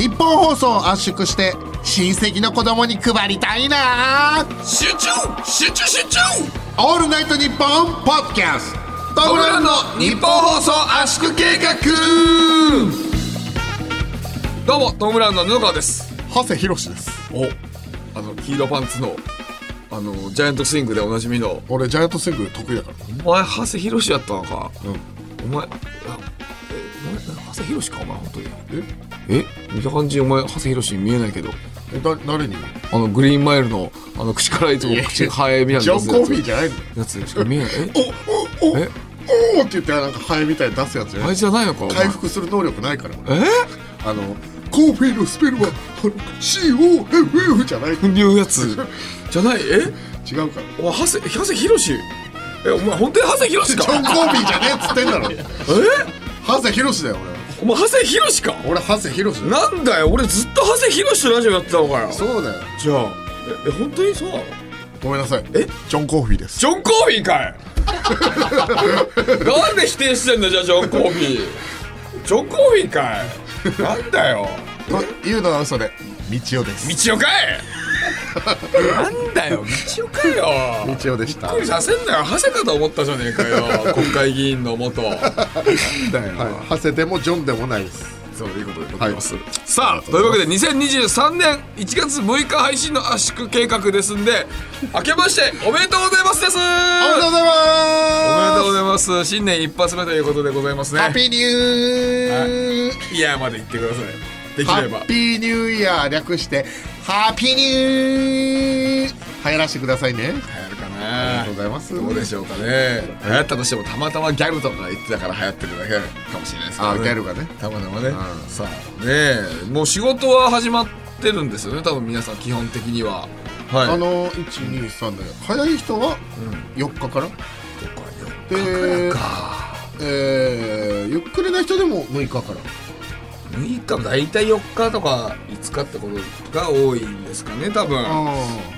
日本放送を圧縮して親戚の子供に配りたいな。集中集中集中オールナイトニッポンポッドキャスト。トムランの日本放送圧縮計画。どうもトムランの布川です。長谷博です。おあの黄色パンツのあのジャイアントスイングでおなじみの。俺ジャイアントスイング得意だから。お前長谷博やったのか。うん。お前お前長谷博かお前本当に。え？見た感じお前長谷博に見えないけど。えだ誰に？あのグリーンマイルのあの口からいつも口ハエみたいなジョン・コーフィーじゃゃないの。やつしか見えない。え？おおおえ？おーって言ってなんかハエみたいに出すやつじゃないあいつじゃないのか回復する能力ないから。俺え？あのコーフィーのスペルは COFF じゃないいうやつ。じゃない？え？違うか。らお前長谷長谷博えお前本当に長谷博ジョン・かコーフィーじゃねえっつってんだろ。え？長谷博だよお前長谷博か？俺俺長谷博だよなんだよ俺ずっと長谷博とラジオやってたのかよ。そうだよ。じゃあええ本当にそうなのごめんなさい。え？ジョン・コーフィーです。ジョン・コーフィーかい。なんで否定してんだじゃあジョン・コーフィー。ジョン・コーフィーかい。なんだよ。というのは嘘で道夫です。道夫かい。なんだよ道夫かよ。道夫でした。びっくりさせんなよ。長谷かと思ったじゃねえかよ国会議員の元。なんだよ、はい。長谷でもジョンでもないです。そういうことでございます、さあというわけで2023年1月6日配信の圧縮計画ですんで明けましておめでとうございますです。おめでとうございます。おめでとうございます。新年一発目ということでございますね。ハッピーニューイヤーまで言ってくださいできハれば。ッピーニューイヤー略してハッピーニュー流行らせてくださいね。流行るかあなりがとうございます。どうでしょうかね。流行ったとしてもたまたまギャルとか言ってたから流行ってるだけかもしれないですけど、あね、ギャルがね。たまたまね、ん。さあねもう仕事は始まってるんですよね多分皆さん基本的には。はい。あの123で早い人は4日から？でかえーゆっくりな人でも6日から6日大体4日とか5日ってことが多いんですかね多分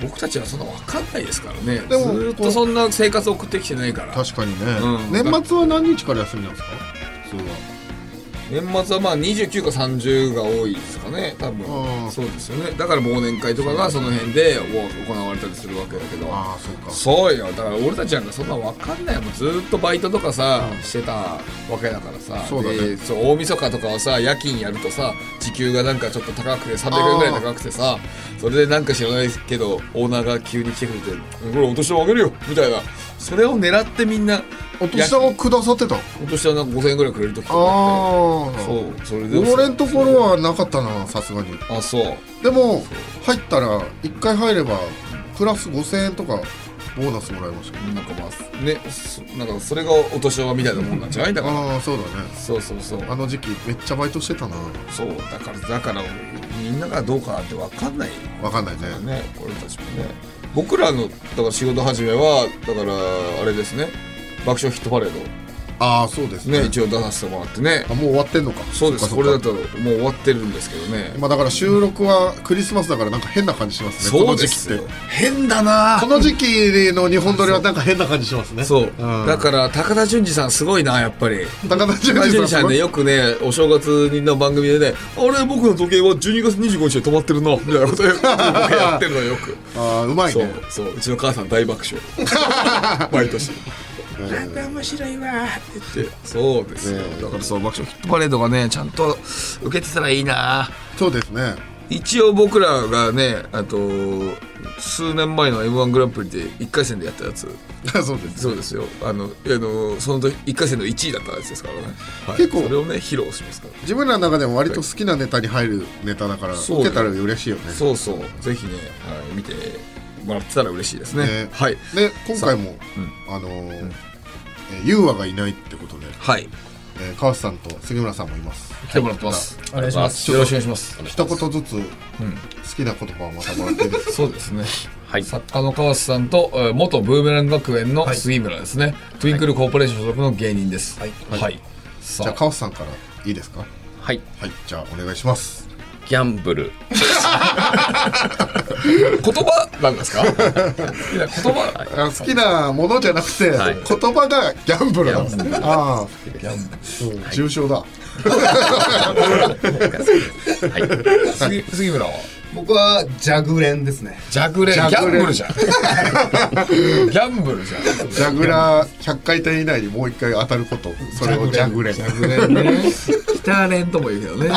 僕たちはそんな分かんないですからねでもずっとそんな生活を送ってきてないから確かにね、うん年末は何日から休みなんですか普通は年末はまあ29か30が多いですかね多分。うんそうですよね。だから忘年会とかがその辺で行われたりするわけだけど。ああそうか。そうよ。だから俺たちなんかそんな分かんない。もんずーっとバイトとかさ、してたわけだからさ。そうだね。でそう大晦日とかはさ夜勤やるとさ時給がなんかちょっと高くて300円ぐらい高くてさそれでなんか知らないけどオーナーが急に来てくれて「これお年玉あげるよ」みたいなそれを狙ってみんなお年玉くださってた？お年玉なんか5000円ぐらいくれる時とかああそうそれで。俺んところはなかったなさすがに。あそう。でも入ったら1回入ればプラス5000円とかボーナスもらいましたよ。なんかまあねそなんかそれがお年玉みたいなもんなんじゃないだから。ああそうだね。そうそうそう。あの時期めっちゃバイトしてたな。そうだからだからみんながどうかって分かんない。わかんないね。ね俺たちもね僕らのだから仕事始めはだからあれですね。爆笑ヒットパレード。ああそうですね。一応出させてもらってね。あもう終わってんのか。そうです。これだともう終わってるんですけどね。まあだから収録はクリスマスだからなんか変な感じしますね。こそうの時期ですよって。変だな。この時期の日本撮りはなんか変な感じしますね。そう、ん。だから高田純次さんすごいなやっぱり。高田純次さんねよくねお正月の番組でね「あれ僕の時計は12月25日で止まってるな」みたいなこと やってるのよく。ああうまいそうねそう。うちの母さん大爆笑。毎年なんだ面白いわ。って言ってそうですよ、ねだからそう爆笑ヒットパレードがねちゃんと受けてたらいいな。そうですね。一応僕らがねあと数年前の m 1グランプリで1回戦でやったやつ。そうですそうですよ。あのあのその時1回戦の1位だったやつですからね、はい。結構それをね披露しますから。自分らの中でも割と好きなネタに入るネタだからそう受けたら嬉しいよね。そうそう。ぜひね、はい、見てもらってたら嬉しいですね。ね。はい。で今回もあのーえーユーワがいないってことではいえー川瀬さんと杉村さんもいます来てもらってます、お願いしますよろしくお願いします一言ずつ好きな言葉をまたもらっていいですか？そうですね。はい。作家の川瀬さんと、えー元ブーメラン学園の杉村ですね。トゥインクルコーポレーション所属の芸人です。はい。はい。さじゃあ川瀬さんからいいですか？はい。はいじゃあお願いしますギャンブル。言葉なんですか？言葉。あ好きなものじゃなくて、はい。言葉がギャンブルなんですね。ああ、うん、重症だ。杉杉村は？僕はジャグレンですね。ジャグレン。ギジャグレン。ブルじゃん。ギャンブルじゃん。ジャグラー100回転以内にもう一回当たること。それをジャグレン。ジャグレン。ね北レン。とも言うけどね。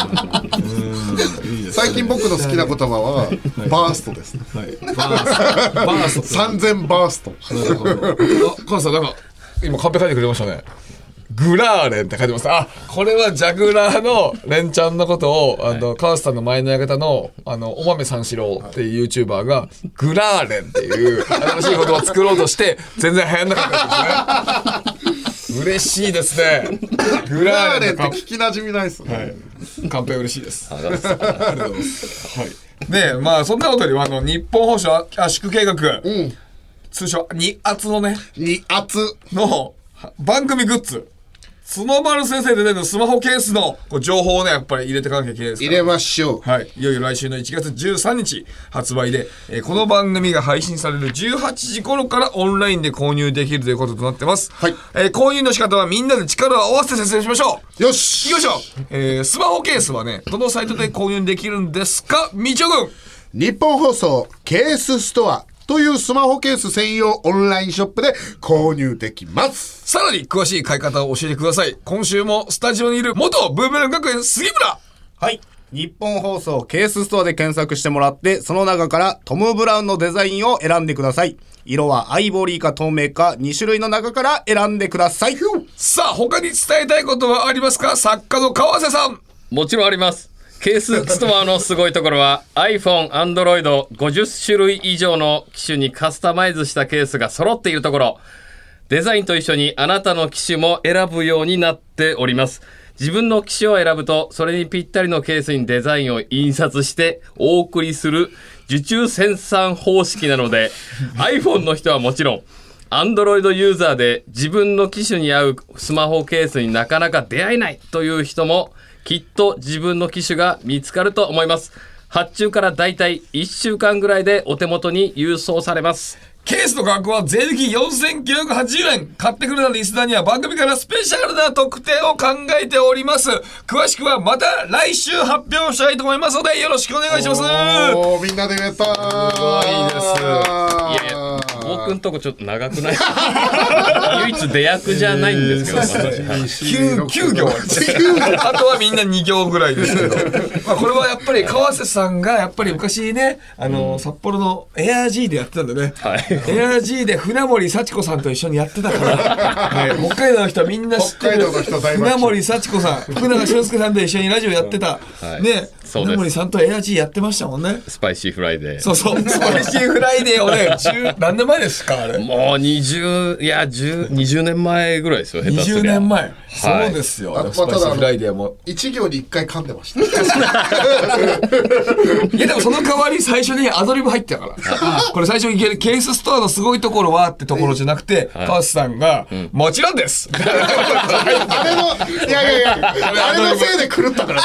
最近僕の好きな言葉はバーストですね。はい。バースト。バースト3000バースト。なるほど。あ、母さん、なんか、今カンペ書いてくれましたね。グラーレンって書いてます。あ、これはジャグラーのレンちゃんのことを、あの、川瀬さんの前の館の、あの、お豆三四郎っていう YouTuber が、グラーレンっていう新しい言葉を作ろうとして、全然流行んなかったですね。嬉しいですね。ググラーレンって聞きなじみないですね、カンペ嬉しいです。ありがとうございます。はい。で、まあ、そんなことよりも、あの、日本放送圧縮計画、通称、二圧のね、に圧の番組グッズ角丸先生で出てるスマホケースの情報をねやっぱり入れていかなきゃいけないですから。入れましょう。はい、いよいよ来週の1月13日発売で、えーこの番組が配信される18時頃からオンラインで購入できるということとなってます、はい。えー購入の仕方はみんなで力を合わせて説明しましょう。よし。よいしょ、えースマホケースはねどのサイトで購入できるんですか？みちおくん。日本放送ケースストアというスマホケース専用オンラインショップで購入できます。さらに詳しい買い方を教えてください。今週もスタジオにいる元ブーメラン学園杉村。はい。日本放送ケースストアで検索してもらってその中からトム・ブラウンのデザインを選んでください。色はアイボリーか透明か2種類の中から選んでください。さあ他に伝えたいことはありますか？作家の川瀬さん。もちろんありますケースストアのすごいところは iPhone、Android50 種類以上の機種にカスタマイズしたケースが揃っているところ。デザインと一緒にあなたの機種も選ぶようになっております。自分の機種を選ぶとそれにぴったりのケースにデザインを印刷してお送りする受注生産方式なので iPhone の人はもちろん Android ユーザーで自分の機種に合うスマホケースになかなか出会えないという人もきっと自分の機種が見つかると思います。発注からだいたい1週間ぐらいでお手元に郵送されます。ケースの額は税抜き4980円。買ってくれたリスナーには番組からスペシャルな特典を考えております。詳しくはまた来週発表したいと思いますのでよろしくお願いします。おーみんなで言えたすごいいです僕んとこちょっと長くない？唯一出役じゃないんですけど、私。はい。9, 9行。あとはみんな2行ぐらいですけど。まあこれはやっぱり川瀬さんがやっぱり昔ねあの、札幌のエアー G でやってたんでね、はい。エアー G で船森幸子さんと一緒にやってたから、はい、北海道の人はみんな知ってる。北海道の人大爆笑。船森幸子さん福永俊介さんと一緒にラジオやってた、はい。ねそうで森さんとエアー G やってましたもんね。スパイシーフライデー。そうそう。スパイシーフライデーをね10何年前ですかあれ？もう20いや10 20年前ぐらいですよ下手すりゃ。20年前、はい。そうですよ。スパイシーフライデーも。一行に一回噛んでました。いやでもその代わり最初にアドリブ入ってたから。これ最初にケースストアのすごいところはってところじゃなくて、川瀬さんが、もちろんです。あれのいやいやいやあれのせいで狂ったから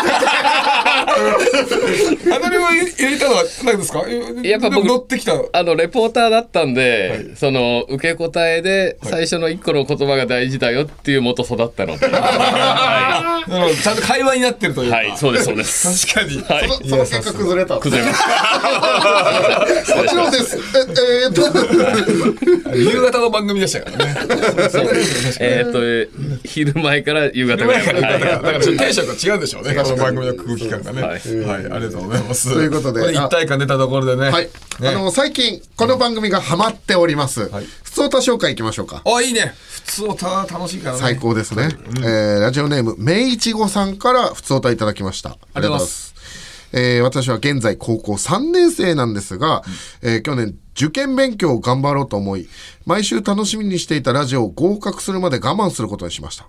アドリブ入れたのは何ですか？やっぱ僕乗ってきた。あのレポーターだったんで、その受け答えで最初の一個の言葉が大事だよっていう元育ったので、はうんちゃんと会話になってるという。はい、そうですそうです。確かに。はいそのその結果崩れた崩れました。もちろんですええーっと 夕方の番組でしたからね。えっと昼前から夕方ぐらい。だからはいちょっとテンションが違うんでしょうね。この番組の空気感がね。ははいい、ありがとうございます。ということでこれ一体感出たところでね。はい、ね。あの最近この番組がハマっております、はい。普通歌紹介いきましょうか。あ、いいね。普通をた楽しいからね。最高ですね、えーラジオネームめいちごさんから普通歌いただきました。ありがとうございます。えー私は現在高校3年生なんですが、えー去年受験勉強を頑張ろうと思い毎週楽しみにしていたラジオを合格するまで我慢することにしました、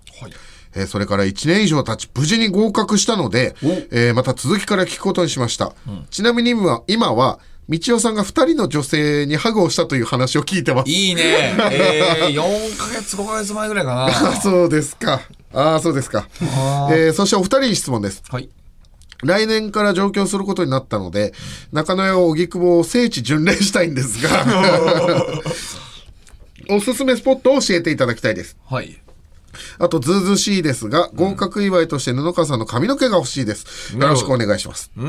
えーそれから1年以上経ち無事に合格したので、えーまた続きから聞くことにしました、ちなみに今は今は道夫さんが2人の女性にハグをしたという話を聞いてますいいね。えー、4ヶ月、5ヶ月前ぐらいかな。あ そうですか。ああ、そうですか。えーそしてお二人に質問です。はい。来年から上京することになったので、中野や荻窪を聖地巡礼したいんですが、おすすめスポットを教えていただきたいです。はい。あと、ずうずうしいですが、合格祝いとして布川さんの髪の毛が欲しいです。よろしくお願いします。うー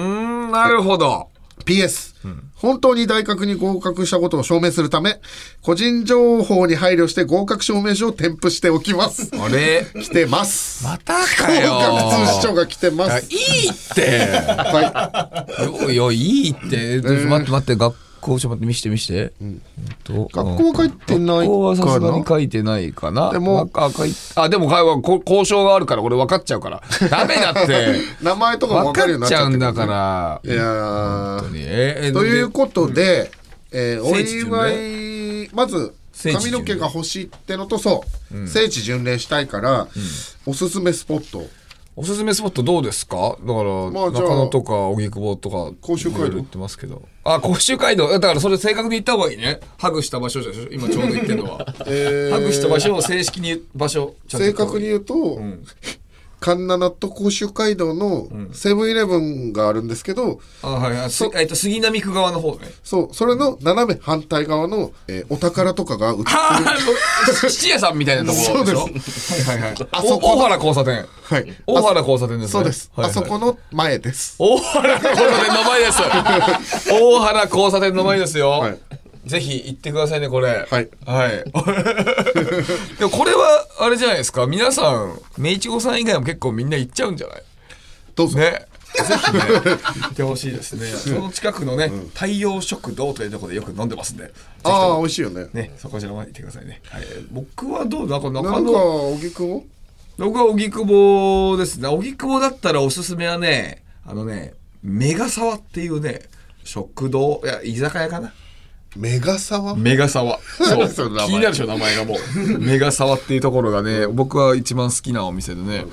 ん、なるほど。PS、本当に大学に合格したことを証明するため、個人情報に配慮して合格証明書を添付しておきます。あれ？来てます。またかよ。合格通知書が来てまあいす。いって。はい。いや、いいって。待って待って、学校、ちょっと待って、見して見して。うんと学校は書いてない学校はさすがかなに書いてないかな。でもあ、書いあでも、会話こ交渉があるから、俺分かっちゃうから。ダメだって。名前とかも分かるようになっちゃうんだから。いやー本当にええというでことで、えーお祝い、まず、髪の毛が欲しいってのと、そう、聖地巡礼したいから、おすすめスポット。おすすめスポットどうですか？だから、まあ中野とか荻窪とか甲州街道行ってますけど。あ甲州街道だからそれ正確に言った方がいいね。ハグした場所じゃ今ちょうど言ってるのは、えー。ハグした場所を正式に場所正確に言うと、神奈と甲州街道のセブンイレブンがあるんですけど、あはいはいすえっと杉並区側の方ねそう、それの斜め反対側の、えーお宝とかが売ってる。ああ質屋さんみたいなところでしょ？そうはいはいはいあそこお大原交差点はい。大原交差点ですねそうです。はいはいあそこの前です。大原交差点の前です。大原交差点の前ですよ。はいぜひ行ってくださいね、これ。はい。はい。でもこれは、あれじゃないですか。皆さん、明治子さん以外も結構みんな行っちゃうんじゃない？どうぞ。ね。ぜひね、行ってほしいですね。その近くのね、太陽食堂というところでよく飲んでますんで。ああ、も美味しいよね。ね、そこちらまで行ってくださいね。はい。僕はどうなんかなんか、中野、小木くんを僕は荻窪ですね。荻窪だったらおすすめはね、あのね、メガサワっていうね、食堂、いや、居酒屋かな。メガサワ？メガサワ。そう。その名前気になるでしょ、名前がもう。メガサワっていうところがね、僕は一番好きなお店でね。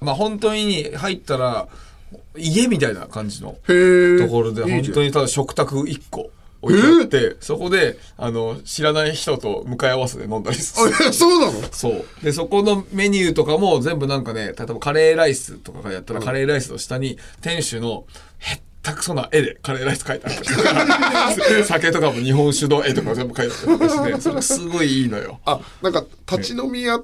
まあ本当に入ったら、家みたいな感じの。ところで、本当にただ食卓1個置いてあって、そこで、あの、知らない人と向かい合わせで飲んだりする。あそうなの？そう。で、そこのメニューとかも全部なんかね、例えばカレーライスとかがやったら、カレーライスの下に店主のへったくそな絵でカレーライス書いてあったりとか、酒とかも日本酒の絵とか全部書いてあったりとかして、それがすごいいいのよ。あ、なんか、立ち飲み屋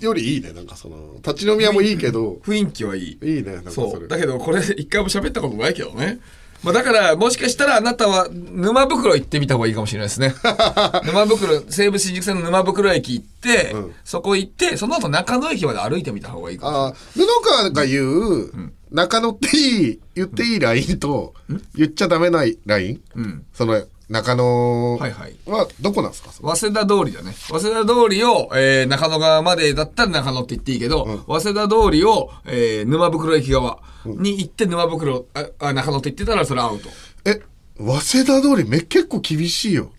よりいいね。なんかその、立ち飲み屋もいいけど、雰囲気はいい。いいね。そう。だけど、これ一回も喋ったことないけどね。まあ、だから、もしかしたらあなたは沼袋行ってみた方がいいかもしれないですね。沼袋、西武新宿線の沼袋駅行って、そこ行って、その後中野駅まで歩いてみた方がいいかもしれない。あ、布川が言う、中野っていい、言っていいラインと、言っちゃダメなライン？うん。その、中野はいはいはどこなんですか？早稲田通りだね。早稲田通りを、えー中野側までだったら中野って言っていいけど、早稲田通りを、えー沼袋駅側に行って沼袋、ああ中野って言ってたらそれアウト。え、早稲田通りめ結構厳しいよ。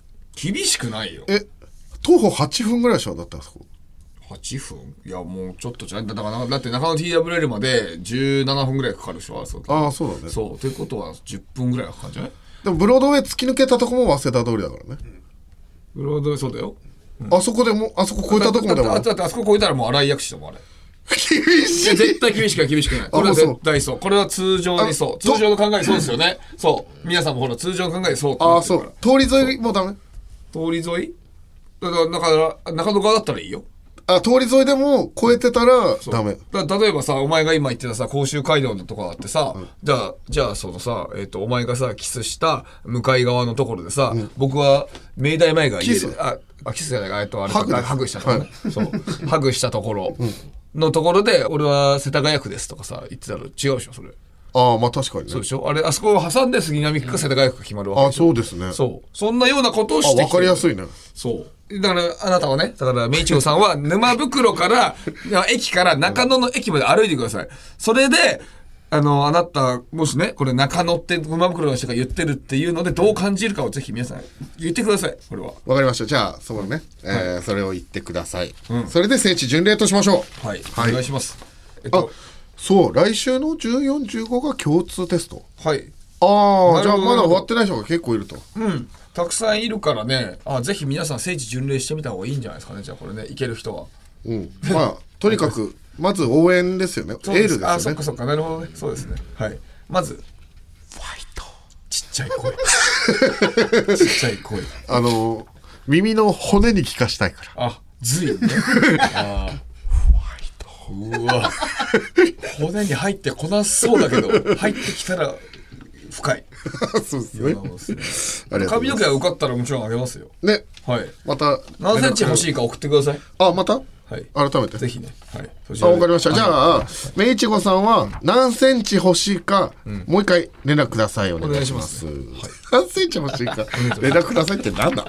厳しくないよ。え、徒歩8分ぐらいでしょ？だったらそこ。8分いや、もうちょっとじゃん。だから、だって中野 TWL まで17分ぐらいかかるでしょ、あそこああ、そうだね。そう。ということは10分ぐらいはかかるんじゃない？でもブロードウェイ突き抜けたとこも早稲田通りだからね。ブロードウェイそうだよ。あそこでも、あそこ超えたとこまでもだってだってあそこ超えたらもう荒井薬師だもん、あれ。厳しい。絶対厳しくない厳しくない。これは絶対そう。これは通常にそう。あ通常の考えそうですよね。そう。皆さんもほら通常の考えそうってああ。そう。通り沿いもダメ？通り沿い？だから、だから中野側だったらいいよ。あ、通り沿いでも超えてたらダメ。だ例えばさ、お前が今言ってたさ、甲州街道のとこだってさ、じゃあ、じゃあそのさ、えっ、と、お前がさ、キスした向かい側のところでさ、僕は明大前が家キス？で、あ、あキスじゃないか、えっと、あれハグハグしたところね。そう。ハグしたところのところで、俺は世田谷区ですとかさ、言ってたら違うでしょ、それ。ああ、まあ確かにねそうで。しょ？あれ、あそこを挟んで杉並区か世田谷区が決まるわけあそうですね。そう。そんなようなことをあ、してわかりやすいね。そう。だから、あなたはね、だから、メイチョウさんは、沼袋から、駅から中野の駅まで歩いてください。それで、あの、あなた、もしね、これ中野って沼袋の人が言ってるっていうので、どう感じるかをぜひ皆さん言ってください。これは。わかりました。じゃあ、そうね。えーそれを言ってください。それで聖地巡礼としましょう。はい。はいお願いします。えっあと、、そう。来週の14、15が共通テスト。はい。ああ、じゃあまだ終わってない人が結構いると。うん。たくさんいるからね、あ、ぜひ皆さん聖地巡礼してみた方がいいんじゃないですかね。じゃあこれね、行ける人は。うん。まあ、とにかく、まず応援ですよね。エールですよね。あ、そっかそっか、なるほどね。そうですね。はい。まずファイトちっちゃい声 ちっちゃい声あの耳の骨に聞かしたいからあ随ね あーうわ。骨に入ってこなそうだけど入ってきたら深い。そうですね。髪の毛が受かったらもちろんあげますよ。ね。はい。また何センチ欲しいいか送ってください。あまた？はい改めてぜひねはいあ、かりました。じゃあ、めいちごさんは何センチ欲しいか、もう一回連絡ください。お願いします。何センチ欲しいか、連絡くださいって何だ？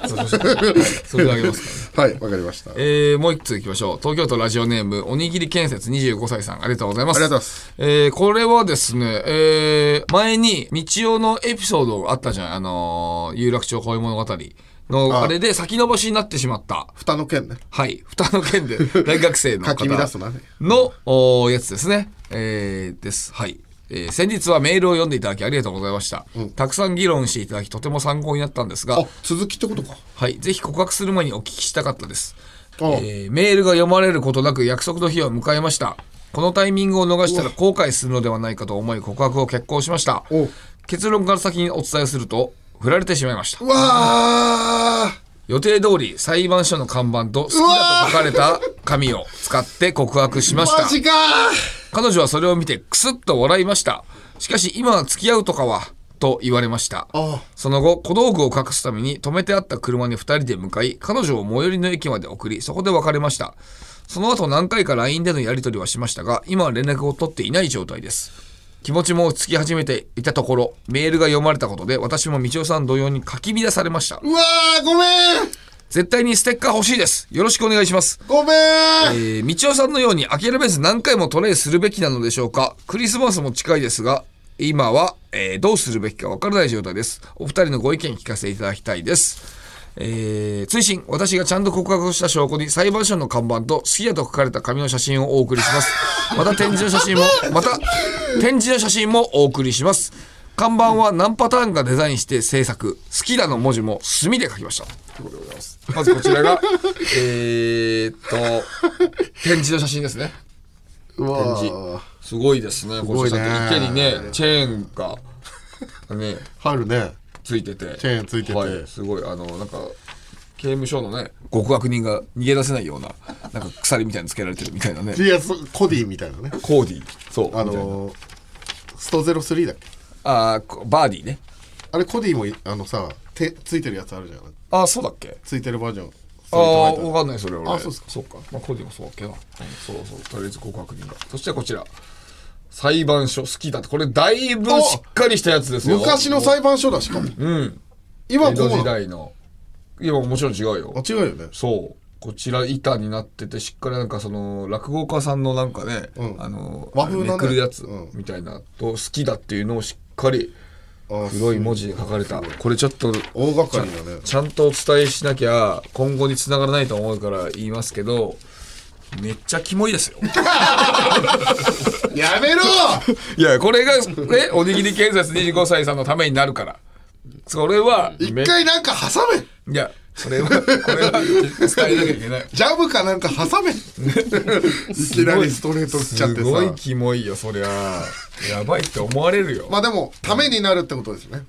それであげますからねはい、わかりました。ありえー、もう一ついきましょう。東京都ラジオネーム、おにぎり建設25歳さん、ありがとうございます。がとうございます。えー、これはですね、えー、前に、道夫のエピソードあったじゃん。あのー有楽町恋物語の、ああれで先延ばしになってしまった。蓋の件ね。はい。蓋の件で、大学生のか方き乱すなね。の、やつですね。えー、です。はい。えー先日はメールを読んでいただきありがとうございました。たくさん議論していただきとても参考になったんですがあ、、続きってことか。はい。ぜひ告白する前にお聞きしたかったです。あえーメールが読まれることなく約束の日を迎えました。このタイミングを逃したら後悔するのではないかと思い告白を決行しましたお。結論から先にお伝えすると、振られてしまいましたう。わー予定通り裁判所の看板と好きだと書かれた紙を使って告白しましたマ。ジか彼女はそれを見てクスッと笑いました。しかし今は付き合うとかは、と言われました。あその後、小道具を隠すために止めてあった車に2人で向かい、彼女を最寄りの駅まで送り、そこで別れました。その後何回か LINE でのやり取りはしましたが、今は連絡を取っていない状態です。気持ちも落ち着き始めていたところ、メールが読まれたことで、私も道夫さん同様に書き乱されました。うわーごめん絶対にステッカー欲しいです。よろしくお願いします。ごめんえー、道夫さんのように諦めず何回もトライするべきなのでしょうかクリスマスも近いですが、今は、えーどうするべきかわからない状態です。お二人のご意見聞かせていただきたいです。えー、追伸私がちゃんと告白した証拠に裁判所の看板と好きだと書かれた紙の写真をお送りします。また展示の写真も、また展示の写真もお送りします。看板は何パターンかデザインして制作。好きだの文字も墨で書きました。ということでございます。まずこちらが、えーっと、展示の写真ですね。うわ展ーすごいですね。こごいねれ池にね、チェーンが、ね、春ね。ついてて。チェーンついててはい、すごい、あの、なんか、刑務所のね、極悪人が逃げ出せないような、なんか鎖みたいにつけられてるみたいなね。いや、そコディみたいなね。コーディ。そう。あのー、スト03だっけ？あーこバーディーね。あれコディもいあのさ、手ついてるやつあるじゃん。あー、そうだっけ？ついてるバージョン。ああ、それとわかんない、それ俺。あそうっすかそうか。まあ、コーディもそうだっけな。うん、そうそう。とりあえず極悪人が。そしてこちら。裁判所好きだって。これだいぶしっかりしたやつですよ。昔の裁判所だしかも。うん。今江戸時代の今もちろん違うよあ違うよね。そうこちら板になっててしっかりなんかその落語家さんのなんかね、うんあの和風なねめくるやつうんみたいなと好きだっていうのをしっかりあ黒い文字で書かれたこれちょっと大掛かりだね。ちゃんとお伝えしなきゃ今後につながらないと思うから言いますけどめっちゃキモいですよ。やめろ！いやこれがねおにぎり建設25歳さんのためになるから。それは一め回なんか挟め。いやそれはこれは伝えなきゃいけない。ジャブかなんか挟め。いきなりストレート打っちゃってすごいさ。キモいよそりゃ。やばいって思われるよ。まあでも、ためになるってことですね。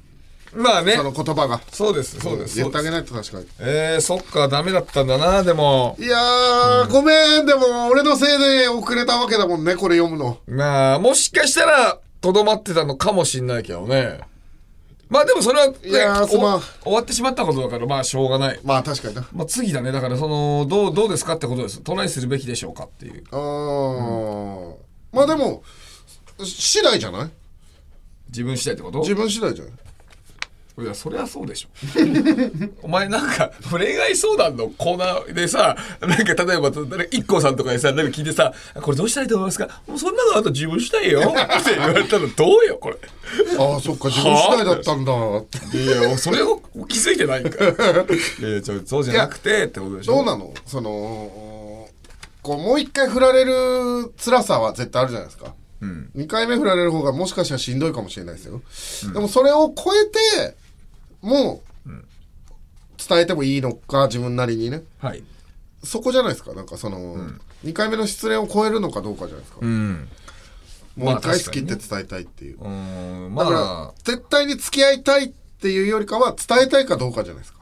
まあね。その言葉が。そうですそうです言ってあげないと確かに。えー、そっかダメだったんだなでも。いやー、ごめん、でも俺のせいで遅れたわけだもんね、これ読むの。まあもしかしたらとどまってたのかもしんないけどね。まあでもそれは、ね、いやーすまん。お終わってしまったことだからまあしょうがない。まあ確かにな。まあ次だね。だからそのどうどうですかってことです。トライするべきでしょうかっていう。あー、まあでも、次第じゃない？自分次第ってこと？自分次第じゃない？いや、そりゃそうでしょ。お前なんか、恋愛相談のコーナーでさ、なんか例えば、誰一 k さんとかにさ、なんか聞いてさ、これどうしたらいいと思いますか？もうそんなのあと自分したいよ って言われたらどうよ、これ。ああ、そっか、自分次第だったんだ。いや、それを気づいてないんか。いやちょそうじゃなくてってことでしょ。どうなの？その、こう、もう一回振られる辛さは絶対あるじゃないですか。うん。2回目振られる方がもしかしたらしんどいかもしれないですよ。でもそれを超えて、もう、伝えてもいいのか、自分なりにね。はい。そこじゃないですか。なんかその、2回目の失恋を超えるのかどうかじゃないですか。うん。もう一回好きって伝えたいっていう。うーんだからま、絶対に付き合いたいっていうよりかは伝えたいかどうかじゃないですか。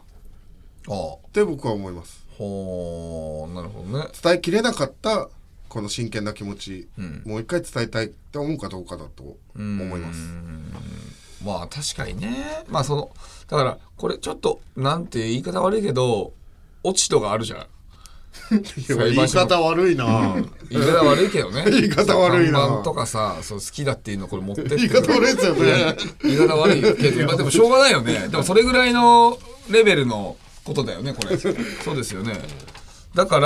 ああって僕は思います。ほうなるほどね伝えきれなかったこの真剣な気持ち、んもう一回伝えたいって思うかどうかだと思います。まあ確かにね。まあそのだからこれちょっとなんて言い方悪いけど落ち度があるじゃん。言い方悪いな、言い方悪いけどね。言い方悪いな。看板とかさそう好きだっていうのこれ持ってって。言い方悪いですよね。言い方悪いけど、まあ、でもしょうがないよね。でもそれぐらいのレベルのことだよねこれ。そうですよねだか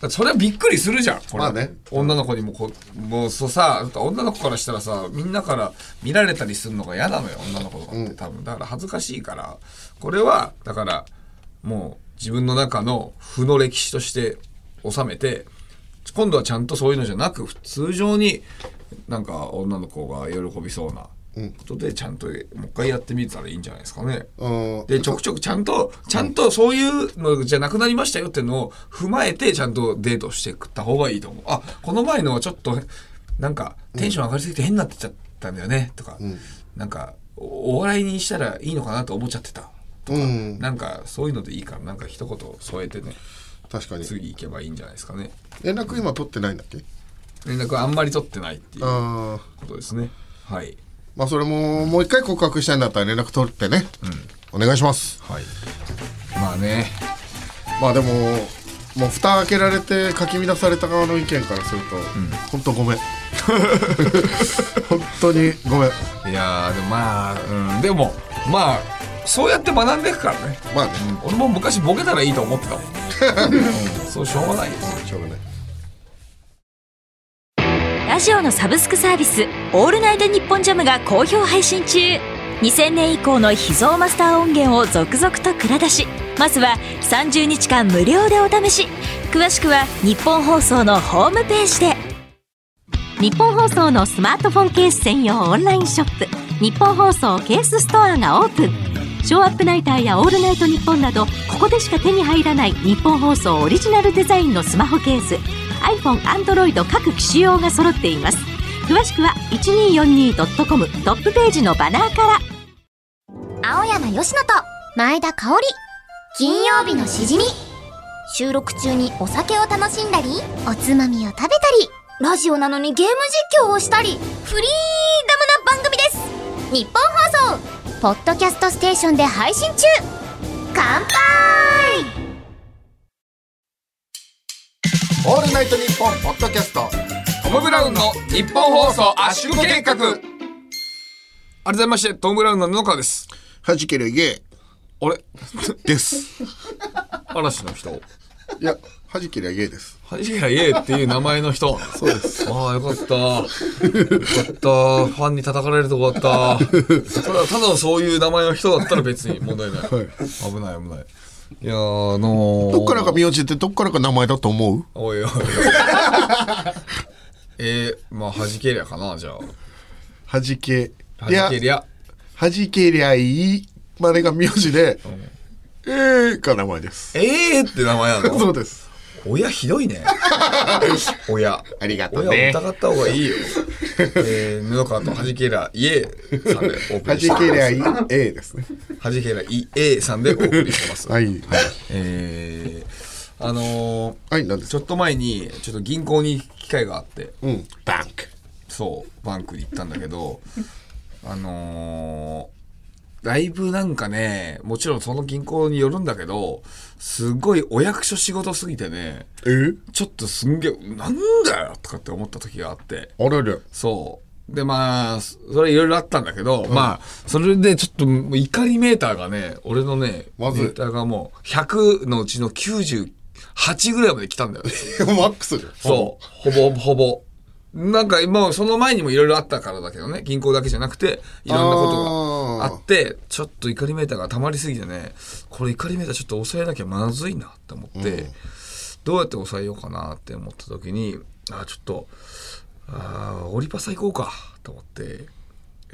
らそれはびっくりするじゃん。これ、まあね。女の子にもこうもうそうさ女の子からしたらさみんなから見られたりするのが嫌なのよ女の子とかって多分。だから恥ずかしいから。これはだからもう自分の中の負の歴史として収めて今度はちゃんとそういうのじゃなく通常になんか女の子が喜びそうなことでちゃんともう一回やってみたらいいんじゃないですかね。うんでちょくちょくちゃんとちゃんとそういうのじゃなくなりましたよっていうのを踏まえてちゃんとデートしていった方がいいと思う。あこの前のはちょっとなんかテンション上がりすぎて変になってっちゃったんだよねとか、なんかおお笑いにしたらいいのかなと思っちゃってたとか、うんなんかそういうのでいいからなんか一言添えてね確かに。次行けばいいんじゃないですかね。連絡今取ってないんだっけ？連絡あんまり取ってないっていう。ことですね。はい。まあそれももう一回告白したいんだったら連絡取ってね。お願いします。はい。まあね。まあでも、もう蓋開けられてかき乱された側の意見からすると、本当ごめん。本当にごめん。いやーでもまあ、うん、でもまあそうやって学んでいくからね。まあね、うん俺も昔ボケたらいいと思ってたもん。うんそうしょうがないよ。しょうがない。ラジオのサブスクサービス「オールナイトニッポンジャム」が好評配信中。2000年以降の秘蔵マスター音源を続々と蔵出しまずは30日間無料でお試し。詳しくは日本放送のホームページで。日本放送のスマートフォンケース専用オンラインショップ日本放送ケースストアがオープン。ショーアップナイターやオールナイトニッポンなどここでしか手に入らない日本放送オリジナルデザインのスマホケース。iPhone、Android 各機種用が揃っています。詳しくは 1242.com トップページのバナーから。青山よしのと前田香織。金曜日のしじみ。収録中にお酒を楽しんだりおつまみを食べたり。ラジオなのにゲーム実況をしたり。フリーダムな番組です。日本放送。ポッドキャストステーションで配信中。乾杯オールナイトニッポンポッドキャスト。トム・ブラウンの日本放送圧縮計画。改めましてトム・ブラウンの布川です。はじけるイエあれ？ーです。嵐の人。いや、はじけりゃイエーです。萩原イエっていう名前の人。そうです。ああ、よかった。よかった。ファンに叩かれるとこだった。ただ、ただそういう名前の人だったら別に問題ない。危ない危ない。いやー、あのー、どっからか名字ってどっからか名前だと思う？おいおい。えー、まあ、弾けりゃかな、じゃはじけあ。りゃ弾けりゃ。はじけりゃいいまでが名字で、えーが名前です。えーって名前なの？そうです。親ひどいね。親。ありがとう親ね。を疑った方がいいよ。えー、布川とはじけりゃイエさんでお送はじりしてます。けりゃいい A ですね。はじけりゃイエさんでお送りしてます。はい。えー、あのーはい、なんですちょっと前にちょっと銀行に行く機会があってうん。バンク。そうバンクに行ったんだけどあのーだいぶなんかねもちろんその銀行によるんだけどすごいお役所仕事すぎてねえ？ちょっとすんげえなんだよとかって思った時があってあれれ。そう。で、まあ、そそれいろいろあったんだけど、まあ、それでちょっと怒りメーターがね、俺のね、まずいメーターがもう100のうちの98ぐらいまで来たんだよね。マックスじゃん。そう。ほぼほぼ。なんか、もうその前にもいろいろあったからだけどね、銀行だけじゃなくて、いろんなことがあって、ちょっと怒りメーターが溜まりすぎてね、これ怒りメーターちょっと抑えなきゃまずいなって思って、どうやって抑えようかなって思った時に、あ、ちょっと、あーオリパサ行こうかと思って、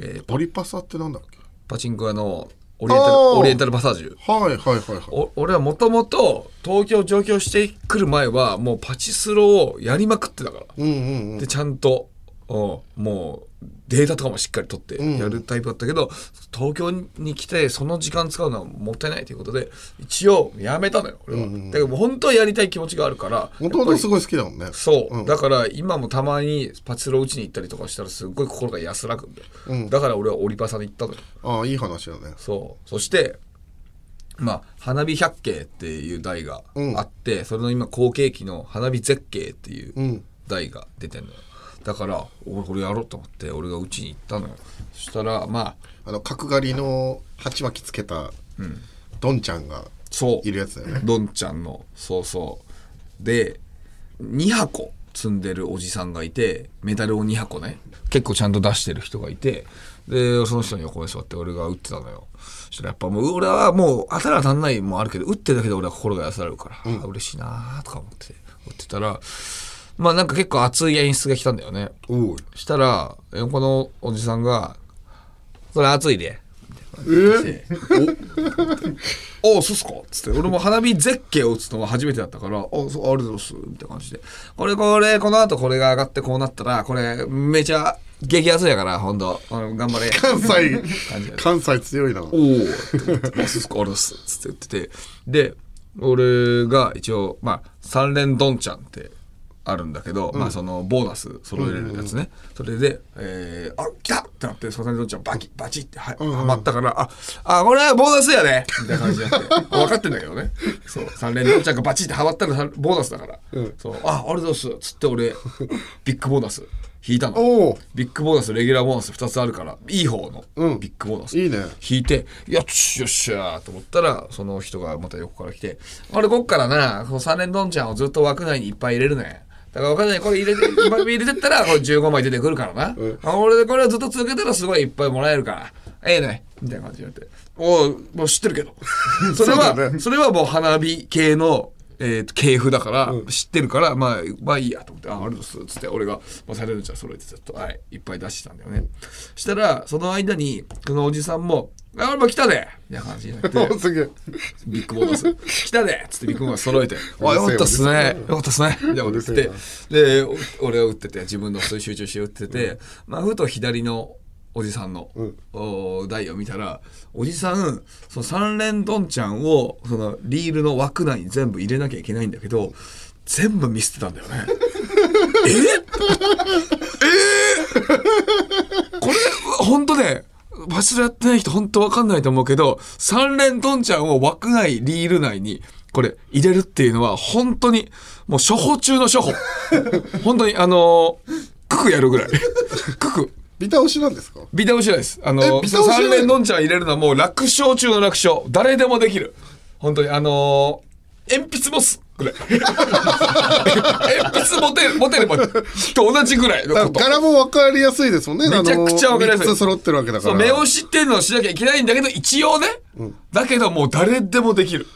えーオリパサってなんだっけ？パチンコ屋のオリエンタルオリエンタルパサージュ。はいはいはいはい。お俺はもともと東京上京してくる前はもうパチスロをやりまくってたから。うんうんうん。でちゃんとおもうデータとかもしっかり取ってやるタイプだったけど、東京に来てその時間使うのはもったいないということで一応やめたのよ俺は、だけどもう本当はやりたい気持ちがあるからもともとすごい好きだもんね。そう、だから今もたまにパチスロ打ちに行ったりとかしたらすっごい心が安らぐんだよ、だから俺はオリパサに行ったのよ。ああいい話だね。そう。そしてまあ花火百景っていう台があって、それの今後継機の花火絶景っていう台が出てんのよだから俺これやろうと思って俺がうちに行ったのよ。そしたらまああの角刈りの鉢巻きつけたドンちゃんがいるやつだよね。どんちゃんの。そうそう。で2箱積んでるおじさんがいてメダルを2箱ね。結構ちゃんと出してる人がいてでその人に横に座って俺が打ってたのよ。そしたらやっぱもう俺はもう当たら当たんないもあるけど打ってるだけで俺は心が安らぐから、あ嬉しいなとか思って打ってたらまあなんか結構熱い演出が来たんだよね。おうしたら横のおじさんが「それ熱いで」えお？おそうっすか？っつって。俺も花火絶景を打つのが初めてだったから「おそうありがとうございます」みたいな感じで「これこれこの後これが上がってこうなったらこれめちゃ激アツやからほんと。頑張れ」関西感じで。関西強いな。おおって思って「あそうっすか。ありがとうございます」つって言ってて。で俺が一応まあ三連どんちゃんってあるんだけど、まあそのボーナス揃えれるやつね、それで「えー、あ来た!」ってなって三連どんちゃんバキバチっては,、はまったから「ああこれはボーナスやね」みたいな感じになって 分かってんだけどね。そう三連どんちゃんがバチってはまったらさボーナスだから、そう「あありがとうございます」つって俺ビッグボーナス引いたの。ビッグボーナスレギュラーボーナス2つあるからいい方のうん。ビッグボーナス、いいね。引いて「よっしゃよっしゃ」と思ったらその人がまた横から来て「俺こっからなこの3連どんちゃんをずっと枠内にいっぱい入れるねだから分かんないこれ入れて 今入れてったらこれ15枚出てくるからな、あ俺でこれをずっと続けたらすごいいっぱいもらえるから。ええね」みたいな感じで言われて「おうもう知ってるけど。それはそね。それはもう花火系の、えーと系譜だから、知ってるからまあまあいいやと思って「あありがとす」つって。俺が、まあ、サイレントちゃん揃えてずっと、はい、いっぱい出してたんだよね。したらその間にそのおじさんも「あ俺も来たで!」みたいな感じになって。おすげえ。ビッグボーナス「来たで!」っつってビッグボーナス揃えて「あよかったっすね。よかったっすね」みたいなこと言ってて。でお俺は打ってて自分の普通に集中して打ってて、まあふと左のおじさんの、お台を見たらおじさんその三連どんちゃんをそのリールの枠内に全部入れなきゃいけないんだけど全部ミスってたんだよね。え？え？これ本当ねバチスロやってない人本当わかんないと思うけど三連どんちゃんを枠内リール内にこれ入れるっていうのは本当にもう処方中の処方。本当にあのーククやるぐらい。ククビタ押しなんですか？ビタ押しないです。あのえビタ押し三連どんちゃん入れるのはもう楽勝中の楽勝。誰でもできる。本当にあのー鉛筆持つぐらい。鉛筆持て持てればと同じぐらいのこと。柄も分かりやすいですもんね。めちゃくちゃ分かりやすい。3つ揃ってるわけだから。目押しっていうのをしなきゃいけないんだけど一応ね、だけどもう誰でもできる。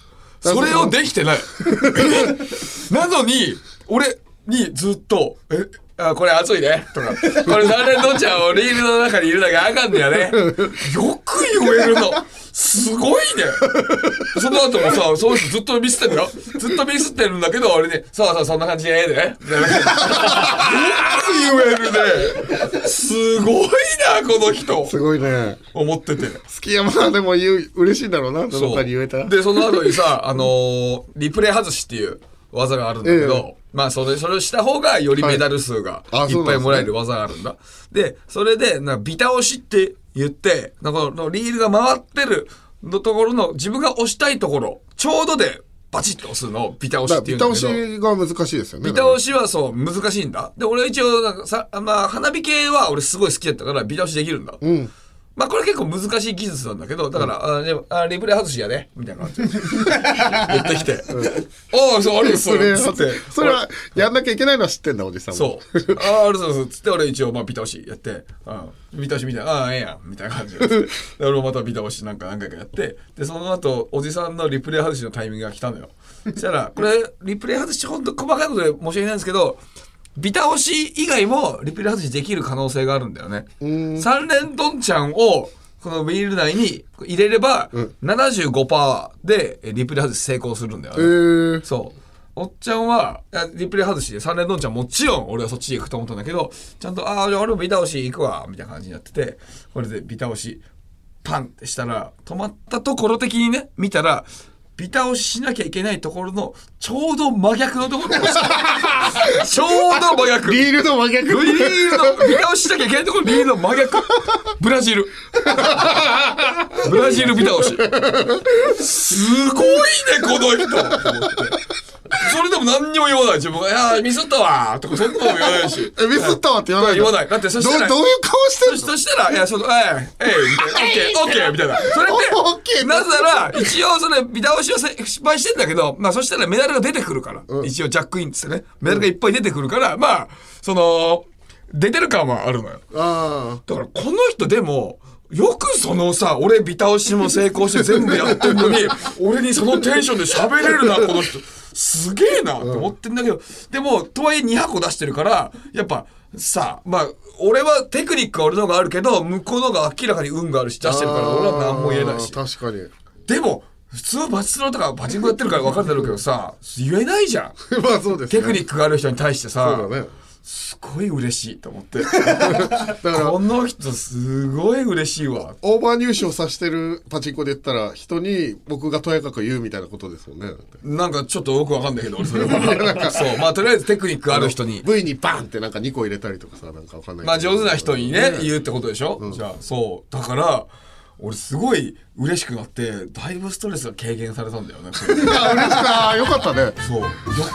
それをできてない。え？なのに俺にずっと「え？あこれ熱いね」とか「これ三連どんちゃんをリールの中にいるだけあかんねやね」よく言えるの。すごいね。その後もさその人ずっとミスってんだよ。ずっとミスってるんだけど俺ね「そうそうそんな感じでええで」よく言えるね。すごいなこの人。すごいね。思ってて。好きやまあでも言う嬉しいんだろうなどそう。のかに言えたら。でその後にさあのーリプレイ外しっていう技があるんだけど、えまあそれそれをした方がよりメダル数がはいっぱいもらえる技があるんだ。でそれでなビタ押しって言ってなんかこのリールが回ってるのところの自分が押したいところちょうどでバチッと押すのをビタ押しってだから言うんだけど。ビタ押しが難しいですよねビタ押しはそう難しいんだ。で俺一応なんかさまあ花火系は俺すごい好きだったからビタ押しできるんだ。うんまあこれ結構難しい技術なんだけど、だから、あでもあリプレイ外しやね、みたいな感じで 言ってきて、おお、そう、ありがとうそれ。つって、それはやんなきゃいけないのは知ってんだおじさんもそう。ああ、ありがとうございます。つって俺一応、まあ、ビタ押しやって、うん、ビタ押しみたいな、ああ、ええやん、みたいな感じで。で俺もまたビタ押しなんか何回かやって、で、その後、おじさんのリプレイ外しのタイミングが来たのよ。そしたら、これ、リプレイ外し、ほんと細かいことで申し訳ないんですけど、ビタ押し以外もリプレイ外しできる可能性があるんだよね。三連どんちゃんを、このビール内に入れれば、75%でリプレイ外し成功するんだよえね。ー、そう。おっちゃんはリプレイ外しで三連どんちゃんもちろん俺はそっちへ行くと思ったんだけどちゃんと「ああ俺もビ倒し行くわ」みたいな感じになっててこれでビ倒しパンってしたら止まったところ的にね見たらビ倒ししなきゃいけないところのちょうど真逆のところ ちょうど真逆。リールの真逆。リールのビ倒ししなきゃいけないところリールの真逆。ブラジル。ブラジルビ倒し。すごいねこの人。それでも何にも言わない。自分が「いやーミスったわ」とかそんなのも言わないし。えミスったわって言わない言わない。だってそしたらどういう顔してんの？そそしたら、いや、その、ええ、ええ、みたいな、オッケー、オッケー、みたいな。それって、なぜなら、一応、それ、ビ倒しをせ失敗してんだけど、まあ、そしたらメダルが出てくるから、一応、ジャックインっつってね、メダルがいっぱい出てくるから、まあ、その、出てる感はあるのよ。あだから、この人でも、よくそのさ、俺ビ倒しも成功して 全部やってんのに、俺にそのテンションで喋れるな、この人。すげえなって思ってんだけど、でも、とはいえ2箱出してるから、やっぱ、さ、まあ、俺はテクニックは俺の方があるけど、向こうの方が明らかに運があるし、出してるから、俺は何も言えないし。確かに。でも、普通バチスロとかパチンコやってるから分かるだろうけどさ、言えないじゃん。まあそうですねテクニックがある人に対してさ、そうだねすごい嬉しいと思って。だからこの人すごい嬉しいわ。オーバー入賞させてるパチンコで言ったら人に僕がとやかく言うみたいなことですよねなんかちょっとよくわかんないけど、俺それは。そう。まあとりあえずテクニックある人に。V にバンってなんか2個入れたりとかさなんかわかんないまあ上手な人にね、言うってことでしょ、じゃあ、そう。だから、俺すごい嬉しくなって、だいぶストレスが軽減されたんだよね。いや嬉しかよかったねそう。よ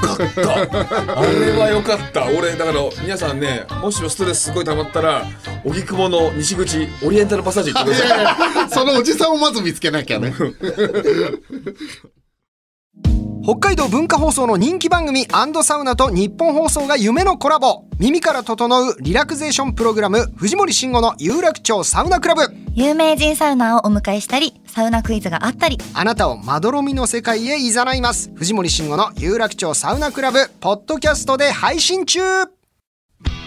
かった。あれはよかった。俺、だから、皆さんね、もしもストレスすごい溜まったら、荻窪の西口、オリエンタルパッサージ行ってください。そのおじさんをまず見つけなきゃね 北海道文化放送の人気番組サウナと日本放送が夢のコラボ。耳から整うリラクゼーションプログラム藤森慎吾の有楽町サウナクラブ。有名人サウナーをお迎えしたりサウナクイズがあったり。あなたをまどろみの世界へ誘います。藤森慎吾の有楽町サウナクラブポッドキャストで配信中。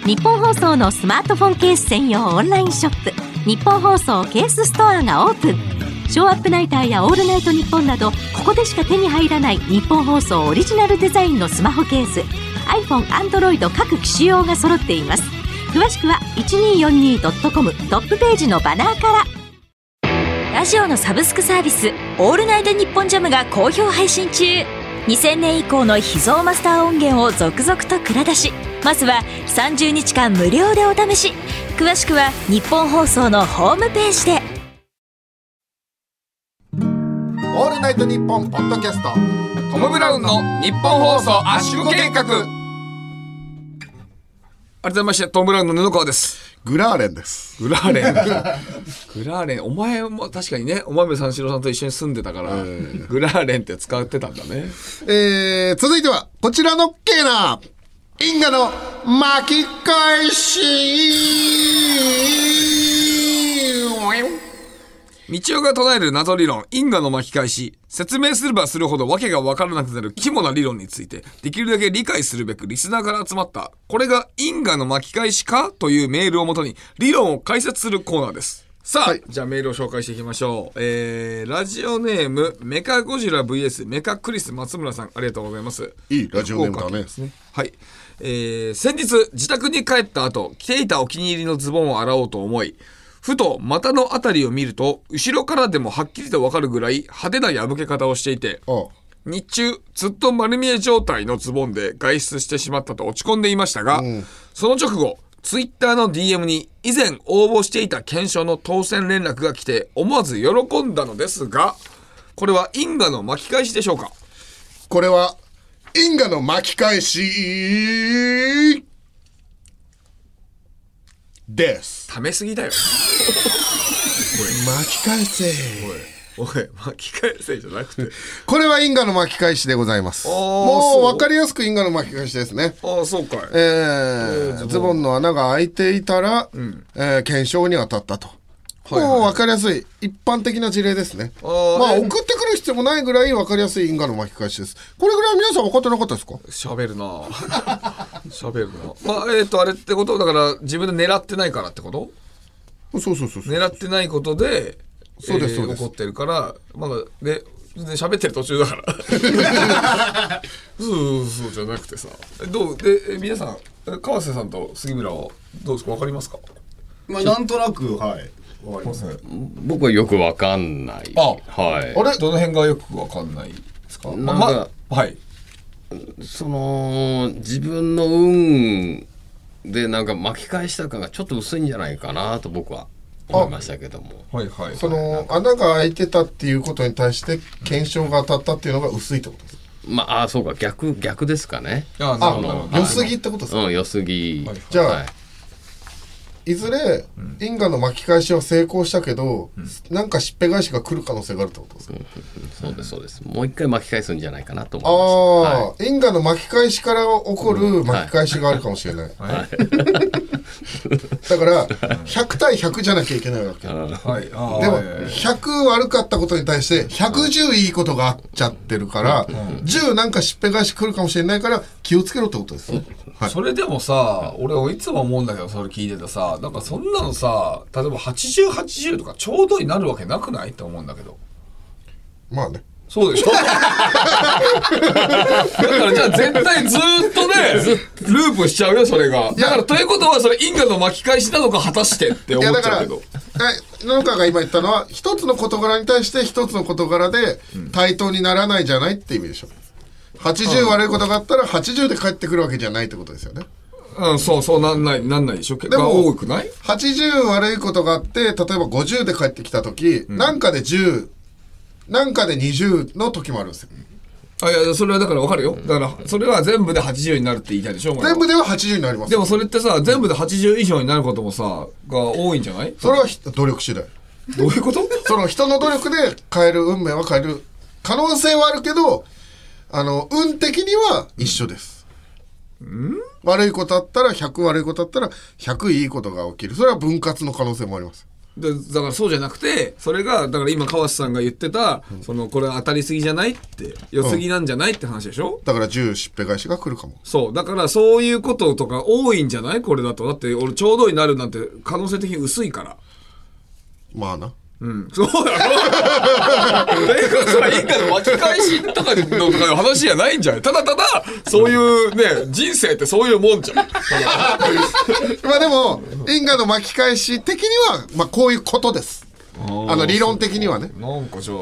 日本放送のスマートフォンケース専用オンラインショップ日本放送ケースストアがオープンショーアップナイターやオールナイトニッポンなどここでしか手に入らない日本放送オリジナルデザインのスマホケース。iPhone、Android 各機種用が揃っています。詳しくは 1242.com トップページのバナーから。ラジオのサブスクサービス「オールナイトニッポンジャム」が好評配信中。2000年以降の秘蔵マスター音源を続々と蔵出し。まずは30日間無料でお試し。詳しくは日本放送のホームページで。ナイトニッポンポッドキャストトム・ブラウンの日本放送圧縮計画。改めまして、トム・ブラウンの布川です。グラーレンですグラーレン。グラーレン。お前も確かにね、お豆三四郎さんと一緒に住んでたから、グラーレンって使ってたんだね。えー、続いてはこちらのケーナ因果の巻き返し道夫が唱える謎理論、因果の巻き返し、説明すればするほど訳がわからなくなる肝な理論について、できるだけ理解するべくリスナーから集まった、これが因果の巻き返しかというメールをもとに、理論を解説するコーナーです。さあ、はいじゃあメールを紹介していきましょう。えー、ラジオネーム、メカゴジラ VS メカクリス松村さん、ありがとうございます。いいラジオネームだね。はい。えー、先日、自宅に帰った後、着ていたお気に入りのズボンを洗おうと思い、ふと股のあたりを見ると、後ろからでもはっきりとわかるぐらい派手な破け方をしていて、あ日中ずっと丸見え状態のズボンで外出してしまったと落ち込んでいましたが、その直後ツイッターの DM に以前応募していた検証の当選連絡が来て思わず喜んだのですがこれは因果の巻き返しでしょうか？これは因果の巻き返しです。ためすぎだよ。巻き返せ。おい。巻き返せじゃなくて。これは因果の巻き返しでございます。ーもそう？う分かりやすく因果の巻き返しですね。ああそうかい。えーズボンの穴が開いていたら、えー検証に当たったと。はいはい。もう分かりやすい。一般的な事例ですね。あーまあえ送ってくる必要もないぐらい分かりやすい因果の巻き返しです。これぐらい皆さん分かってなかったですか？喋るな。喋るな。まあえっ、とあれってことだから自分で狙ってないからってこと？そうそうそうそう。狙ってないことでそうですそうです。怒ってるからまだでで喋ってる途中だから。そうそうじゃなくてさ。えどう？でえ皆さんえ川瀬さんと杉村はどうですか？わかりますか？まあなんとなくはい僕はよくわかんない。あはい。あれ？どの辺がよくわかんないですか？なんかまはい。その自分の運でなんか巻き返した感がちょっと薄いんじゃないかなと僕は思いましたけども。はいはいその穴が開いてたっていうことに対して検証が当たったっていうのが薄いってことですまああそうか。逆逆ですかね。あなるほどなるほど。良すぎってことですか？うん良すぎ。はいじゃあはいいずれ因果の巻き返しは成功したけど、なんかしっぺ返しが来る可能性があるってことですか、そうですそうです。もう一回巻き返すんじゃないかなと思います。ああ、因果の巻き返しから起こる巻き返しがあるかもしれない。だから、100対100じゃなきゃいけないわけ。でも、はいあーはいはい100悪かったことに対して、110いいことがあっちゃってるから、10なんかしっぺ返し来るかもしれないから、気をつけろってことです。はい。それでもさ俺いつも思うんだけどそれ聞いててさなんかそんなのさ例えば8080とかちょうどになるわけなくない？って思うんだけどまあね。そうでしょ？だからじゃあ絶対ずーっとねループしちゃうよそれが。だからということはそれ因果の巻き返しなのか果たしてって思っちゃうけど。え野川が今言ったのは、一つの事柄に対して一つの事柄で対等にならないじゃないって意味でしょ。80悪いことがあったら80で帰ってくるわけじゃないってことですよね。うんそうそうなんないなんないでしょ？結果でも多くない？80悪いことがあって、例えば50で帰ってきた時、なんかで10、なんかで20の時もあるんですよ。あいやそれはだから分かるよだからそれは全部で80になるって言いたいでしょ全部では80になります。でもそれってさ全部で80以上になることもさが多いんじゃない？それはひ努力次第。どういうこと？その人の努力で変える運命は変える可能性はあるけど、あの、運的には一緒です。悪いことあったら100悪いことあったら100いいことが起きる。それは分割の可能性もあります。でだからそうじゃなくてそれがだから今川瀬さんが言ってた、そのこれ当たりすぎじゃないって良すぎなんじゃないって話でしょ、だから10しっぺ返しが来るかも。そう。だからそういうこととか多いんじゃない？これだと。だって俺ちょうどになるなんて可能性的に薄いから。まあな。うんそうだろだからそれ因果の巻き返しとかの話じゃないんじゃないただただそういうね人生ってそういうもんじゃんまあでも、因果の巻き返し的には、まあこういうことです。あの理論的にはね。なんかじゃあ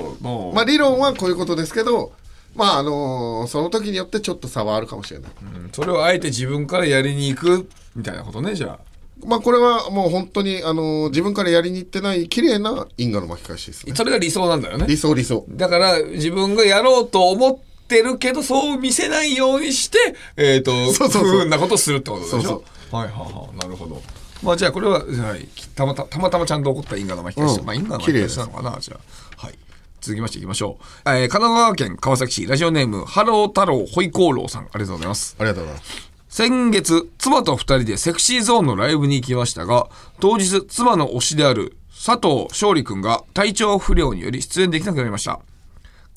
まあ理論はこういうことですけど、まああのその時によってちょっと差はあるかもしれない。それをあえて自分からやりに行くみたいなことねじゃあまあこれはもう本当にあの自分からやりに行ってない綺麗な因果の巻き返しですね。それが理想なんだよね。理想理想。だから自分がやろうと思ってるけどそう見せないようにしてえっ、とそうそうそう。不運なことをするってことでしょ？そうはいはいはい。なるほど。まあじゃあこれは、はい、たまたたまたまちゃんと起こった因果の巻き返し、うん。まあ因果の巻き返しなのかなじゃあ。はい。続きましていきましょう、えー神奈川県川崎市ラジオネームハロー太郎ホイコーローさん。ありがとうございます。ありがとうございます。先月妻と二人でセクシーゾーンのライブに行きましたが当日妻の推しである佐藤勝利君が体調不良により出演できなくなりました。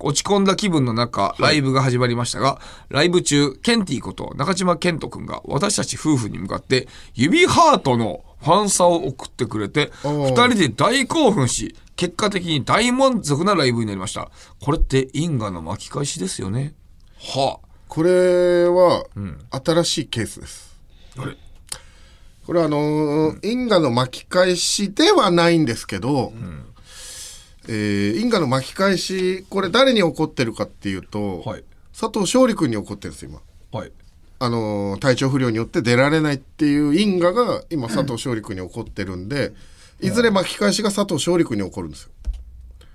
落ち込んだ気分の中ライブが始まりましたが、ライブ中ケンティーこと中島健人君が私たち夫婦に向かって指ハートのファンサを送ってくれて二人で大興奮し結果的に大満足なライブになりました。これって因果の巻き返しですよね。はあこれは新しいケースです。あれ？これはあのー因果の巻き返しではないんですけど、えー因果の巻き返しこれ誰に起こってるかっていうと、はい。佐藤勝利君に起こってるんです今。はい。あのー体調不良によって出られないっていう因果が今佐藤勝利君に起こってるんで、いずれ巻き返しが佐藤勝利君に起こるんですよ。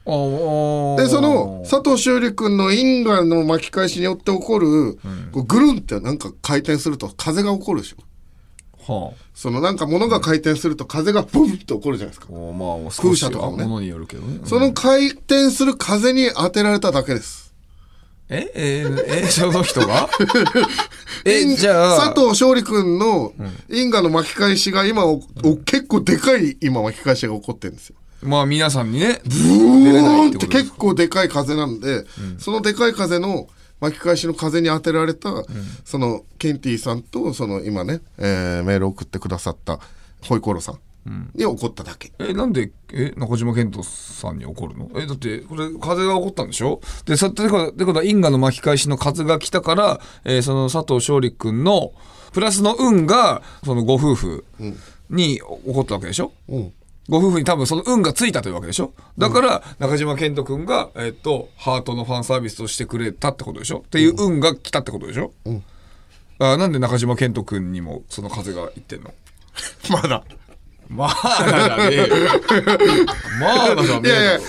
ででその佐藤勝利君の因果の巻き返しによって起こる、こうぐるんってなんか回転すると風が起こるでしょ。はそのなんか物が回転すると風がブンって起こるじゃないですか。あ、まあ空車とかもねものによるけどね。その回転する風に当てられただけです。ええーえ その人が？え因じゃあ佐藤勝利君の因果の巻き返しが今お、お結構でかい今巻き返しが起こってるんですよ。まあ皆さんにねブーンって結構でかい風なんで、そのでかい風の巻き返しの風に当てられた、そのケンティさんとその今ね、えーメールを送ってくださったホイコーロさんに起こっただけ。えなんでえ中島健人さんに怒るの？えだってこれ風が起こったんでしょ？でさてことは因果の巻き返しの風が来たから、えーその佐藤勝利君のプラスの運がそのご夫婦に起こったわけでしょ、うん。ご夫婦に多分その運がついたというわけでしょ？だから中島健人君が、えっとハートのファンサービスをしてくれたってことでしょ？っていう運が来たってことでしょ、ん。あなんで中島健人君にもその風がいってんの？まだ。まあだねえよ。まあだじゃねいやいや。えよ。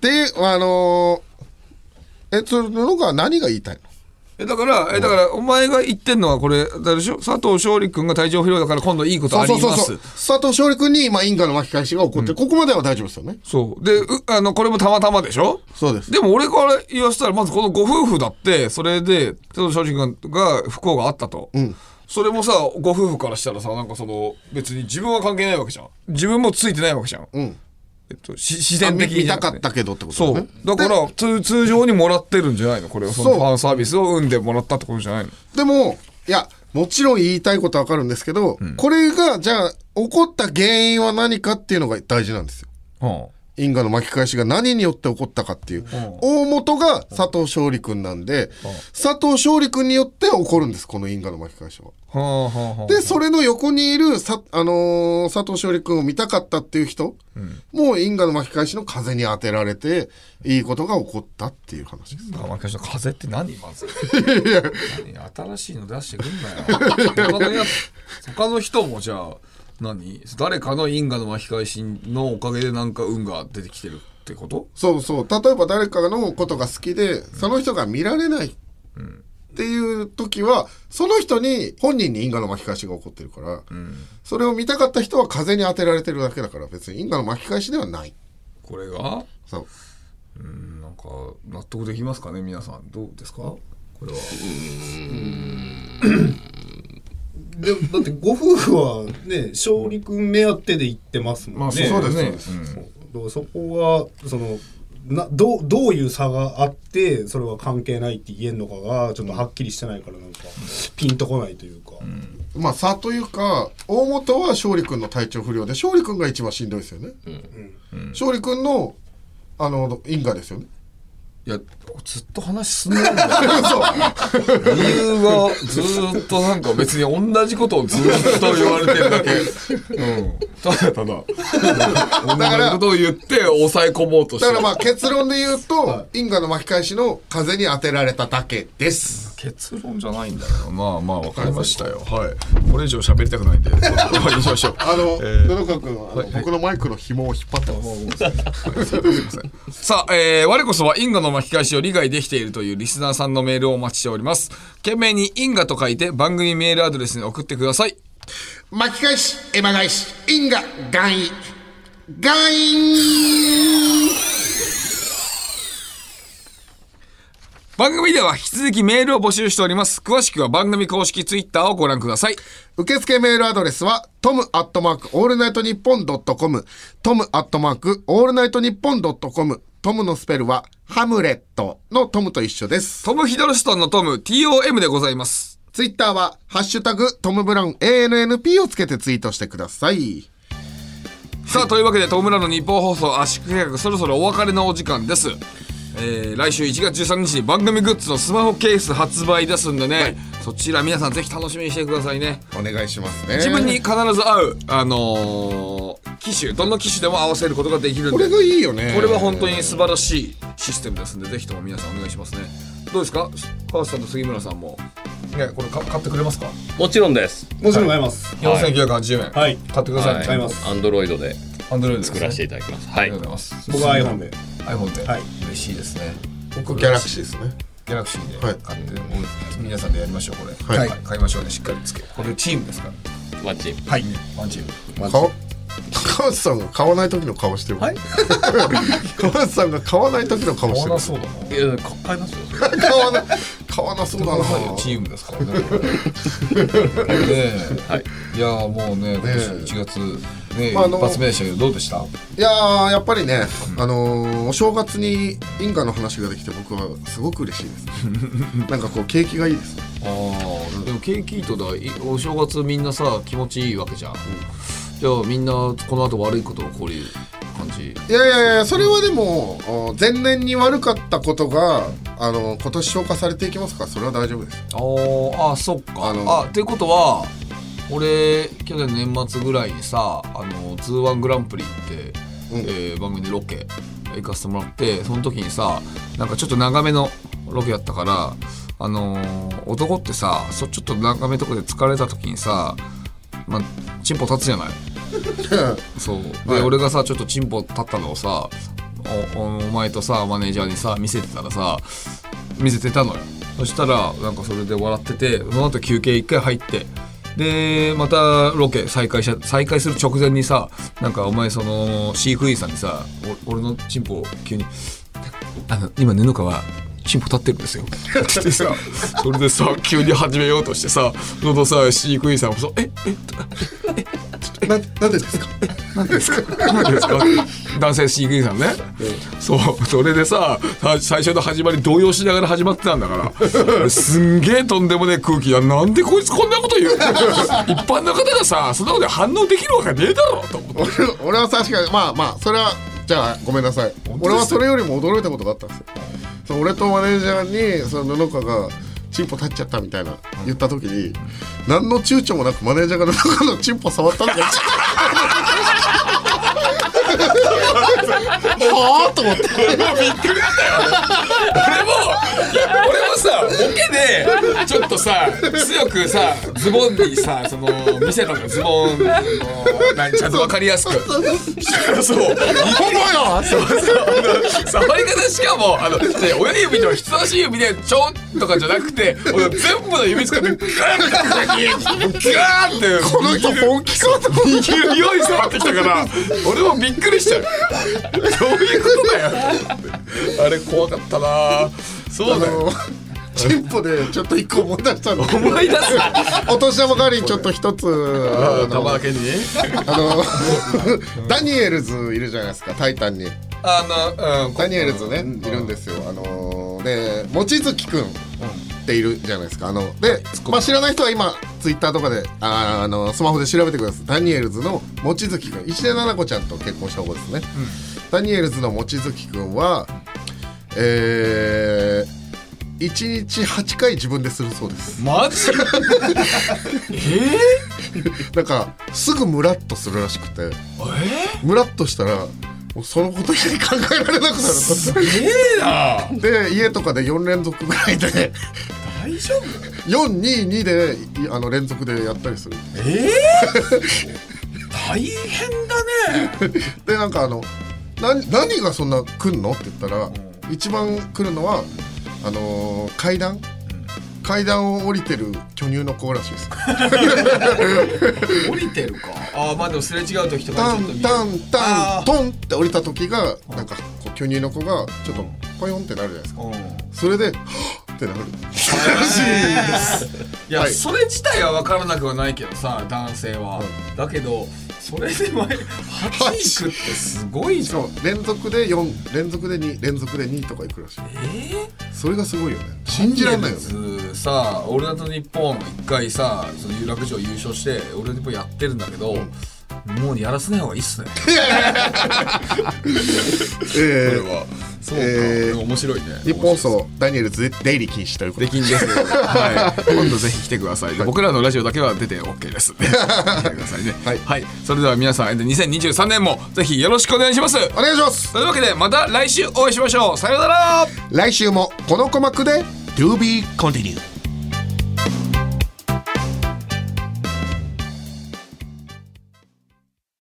で、あのーえ、そのが何が言いたいの？えだからえだからお前が言ってんのはこれ誰でしょ？佐藤勝利君が体調不良だから今度いいことあります。佐藤勝利君に今因果の巻き返しが起こってる、ここまでは大丈夫ですよね。そう。でうあのこれもたまたまでしょ？そうです。でも俺から言わせたらまずこのご夫婦だってそれで佐藤勝利君が不幸があったと、ん。それもさご夫婦からしたらさなんかその別に自分は関係ないわけじゃん。自分もついてないわけじゃん、うん。えっと、し自然的あ見見にじゃなくて。たかったけどってことそう。だね。だから通通常にもらってるんじゃないの？これをそのファンサービスを生んでもらったってことじゃないの？でも、いや、もちろん言いたいことはわかるんですけど、これが、じゃあ、起こった原因は何かっていうのが大事なんですよ。は因果の巻き返しが何によって起こったかっていう。大元が佐藤勝利君なんで、佐藤勝利君によって起こるんです、この因果の巻き返しは。で、それの横にいるさ、あのー佐藤勝利君を見たかったっていう人、もう因果の巻き返しの風に当てられて、いいことが起こったっていう話です。あ巻き返しの風って何まず。何新しいの出してくんなよ。他のや他の人もじゃあ何？誰かの因果の巻き返しのおかげでなんか運が出てきてるってこと？そうそう。例えば誰かのことが好きで、その人が見られないっていう時は、その人に、本人に因果の巻き返しが起こってるから、それを見たかった人は風に当てられてるだけだから、別に因果の巻き返しではない。これが？そう。なんか納得できますかね皆さん。どうですか？これは。でもだってご夫婦はね勝利君目当てで行ってますもんね、まあそうですね。そうです。だからそこはそのなどうどういう差があってそれは関係ないって言えんのかがちょっとはっきりしてないからなんかピンとこないというか、まあ、差というか、大元は勝利君の体調不良で、勝利君が一番しんどいですよね。勝利君の、あの、因果ですよね。いやずっと話進んでるんだよ。理由がずーっとなんか別に同じことをずーっと言われてるだけうん。ただただ。同じことを言って抑え込もうとしてる。だからまあ結論で言うと、因果の巻き返しの風に当てられただけです。結論じゃないんだよ。まあまあわかりましたよ。はい。これ以上喋りたくないんで。終わりにしましょう。あの、えー。布川君は、あの僕のマイクの紐を引っ張ってます。さあ、えー、我こそは因果の巻き返しを理解できているというリスナーさんのメールをお待ちしております。懸命に因果と書いて番組メールアドレスに送ってください。巻き返し、エマ返し、因果、願意。願意番組では引き続きメールを募集しております。詳しくは番組公式ツイッターをご覧ください。受付メールアドレスは、トムアットマークオールナイトニッポンドットコム、トムアットマークオールナイトニッポンドットコム、トムのスペルは、ハムレットのトムと一緒です。トム・ヒドルストンのトム、TOM でございます。ツイッターは、ハッシュタグ、トムブラウン ANNP をつけてツイートしてください。さあ、というわけで、トムラの日本放送圧縮計画、そろそろお別れのお時間です。えー、来週1月13日に番組グッズのスマホケース発売ですんでね、そちら皆さんぜひ楽しみにしてくださいね。お願いしますね。自分に必ず合う、あのー機種どの機種でも合わせることができるんで。これがいいよね。これは本当に素晴らしいシステムですんでぜひとも皆さんお願いしますね。どうですか？川瀬さんと杉村さんも。ねこれか買ってくれますか？もちろんです。もちろん買います。4980円、はい。買ってくださいね、買います。アンドロイドでアンドロイド作らせていただきます。はい。ありがとうございます。僕は iPhone で。iPhone で、はい。嬉しいですね。僕ギャラクシーですね。ギャラクシーではい買って、皆さんでやりましょうこれ。はい。買いましょうね。しっかりつけこれチームですか？らマッチはい。ワンチーム。顔川内さんが買わない時の顔してる。はい。川内さんが買わない時の顔してる。買わな。そうだな。いや買いますよ買わな、買わなそうだな。チームですからね。ねえ、はい。いやーもうね、今年1月ね、まああの一発目でしたけどどうでした？いやーやっぱりね、あのーお正月に因果の話ができて僕はすごく嬉しいです。なんかこう景気がいいです。ああ、でも景気いいとだ、いお正月みんなさ気持ちいいわけじゃん。じゃあみんなこの後悪いこと起こる感じ？いやいやいやそれはでもお前年に悪かったことがあの今年消化されていきますからそれは大丈夫ですあーあそっかあのあっていうことは俺去年年末ぐらいにさ「あのツーワングランプリ」って、うん。えー番組でロケ行かせてもらってその時にさなんかちょっと長めのロケやったからあのー男ってさそちょっと長めとかで疲れた時にさまあチンポ立つじゃない？そう。で、はい。俺がさちょっとチンポ立ったのをさおおお前とさマネージャーにさ見せてたらさ見せてたのよ。そしたらなんかそれで笑っててその後休憩一回入ってでまたロケ再開し再開する直前にさなんかお前その飼育員さんにさ俺のチンポを急に「あの今布川チンポ立ってるんですよ」って言ってさそれでさ急に始めようとしてさそのさ飼育員さんもさ「ええななんでですか？何ですか？何ですか？男性飼育員さんね、そうそれでささ最初の始まり動揺しながら始まってたんだからすんげえとんでもねえ空気。やなんでこいつこんなこと言う？一般の方がさそんなことで反応できるわけねえだろと思って。俺俺は確かにまあまあそれはじゃあごめんなさい。俺はそれよりも驚いたことがあったんですよそう俺とマネージャーにその布川がチンポ立っちゃったみたいな言った時に何の躊躇もなくマネージャーが布川のチンポ触ったんだよはあと思って。俺もびっくりだったよ俺も俺もさボケでちょっとさ強くさズボンにさその見せたのズボンの何ちゃんと分かりやすく。そうほんまやそうそう。触り方しかもあの、ね、親指と人差し指でちょんとかじゃなくて俺全部の指使ってガーッガーってこの人本気かと思って握るよう。に触ってきたから俺もびっくりしちゃう。どういうことだよ。あれ怖かったな。そうだよ。チンポでちょっと一個思い出したの。思い出すお年玉代わりにちょっと一つあの玉だけにあの ダニエルズいるじゃないですかタイタンに。あの、うん、ダニエルズねいるんですよ。あので望月くんっているじゃないですか。あので、まあ、知らない人は今ツイッターとかであーあのスマホで調べてください。ダニエルズの望月くん。石出奈々子ちゃんと結婚した子ですね、ダニエルズの望月くんはえー、1日8回自分でするそうです。マジ？なんかすぐムラッとするらしくて。ムラッとしたらもうそのこと以外考えられなくなるすげえな。で家とかで4連続ぐらいで。大丈夫？422でいあの連続でやったりする。ええ大変だね。でなんかあのな何がそんな来んの？って言ったら、一番来るのはあのー階段、階段を降りてる巨乳の子らしいです。降りてるか？ああまあでもすれ違う時とかタンタンタあントンって降りた時がなんか巨乳の子がちょっとポヨンってなるじゃないですか。それではっってなる。らしいです。い。や、はいそれ自体は分からなくはないけどさ男性は、だけどそれで前8行くってすごいじゃん。連続で4連続で2連続で2とかいくらしい。えそれがすごいよね。信じられないよね。ねさ「オールナイトニッポン」一回さその有楽町優勝して「オールナイトニッポン」やってるんだけど、もうやらせない方がいいっすね。えこれは。そうか、えー面白いね。日本放送ダニエルズで出入り禁止ということで。きんですけど、はい、今度ぜひ来てください。で僕らのラジオだけは出て OK です。来てくださいね。はい。それでは皆さん、で2023年もぜひよろしくお願いします。お願いします。というわけで、また来週お会いしましょう。さようなら。来週もこの鼓膜で To be continued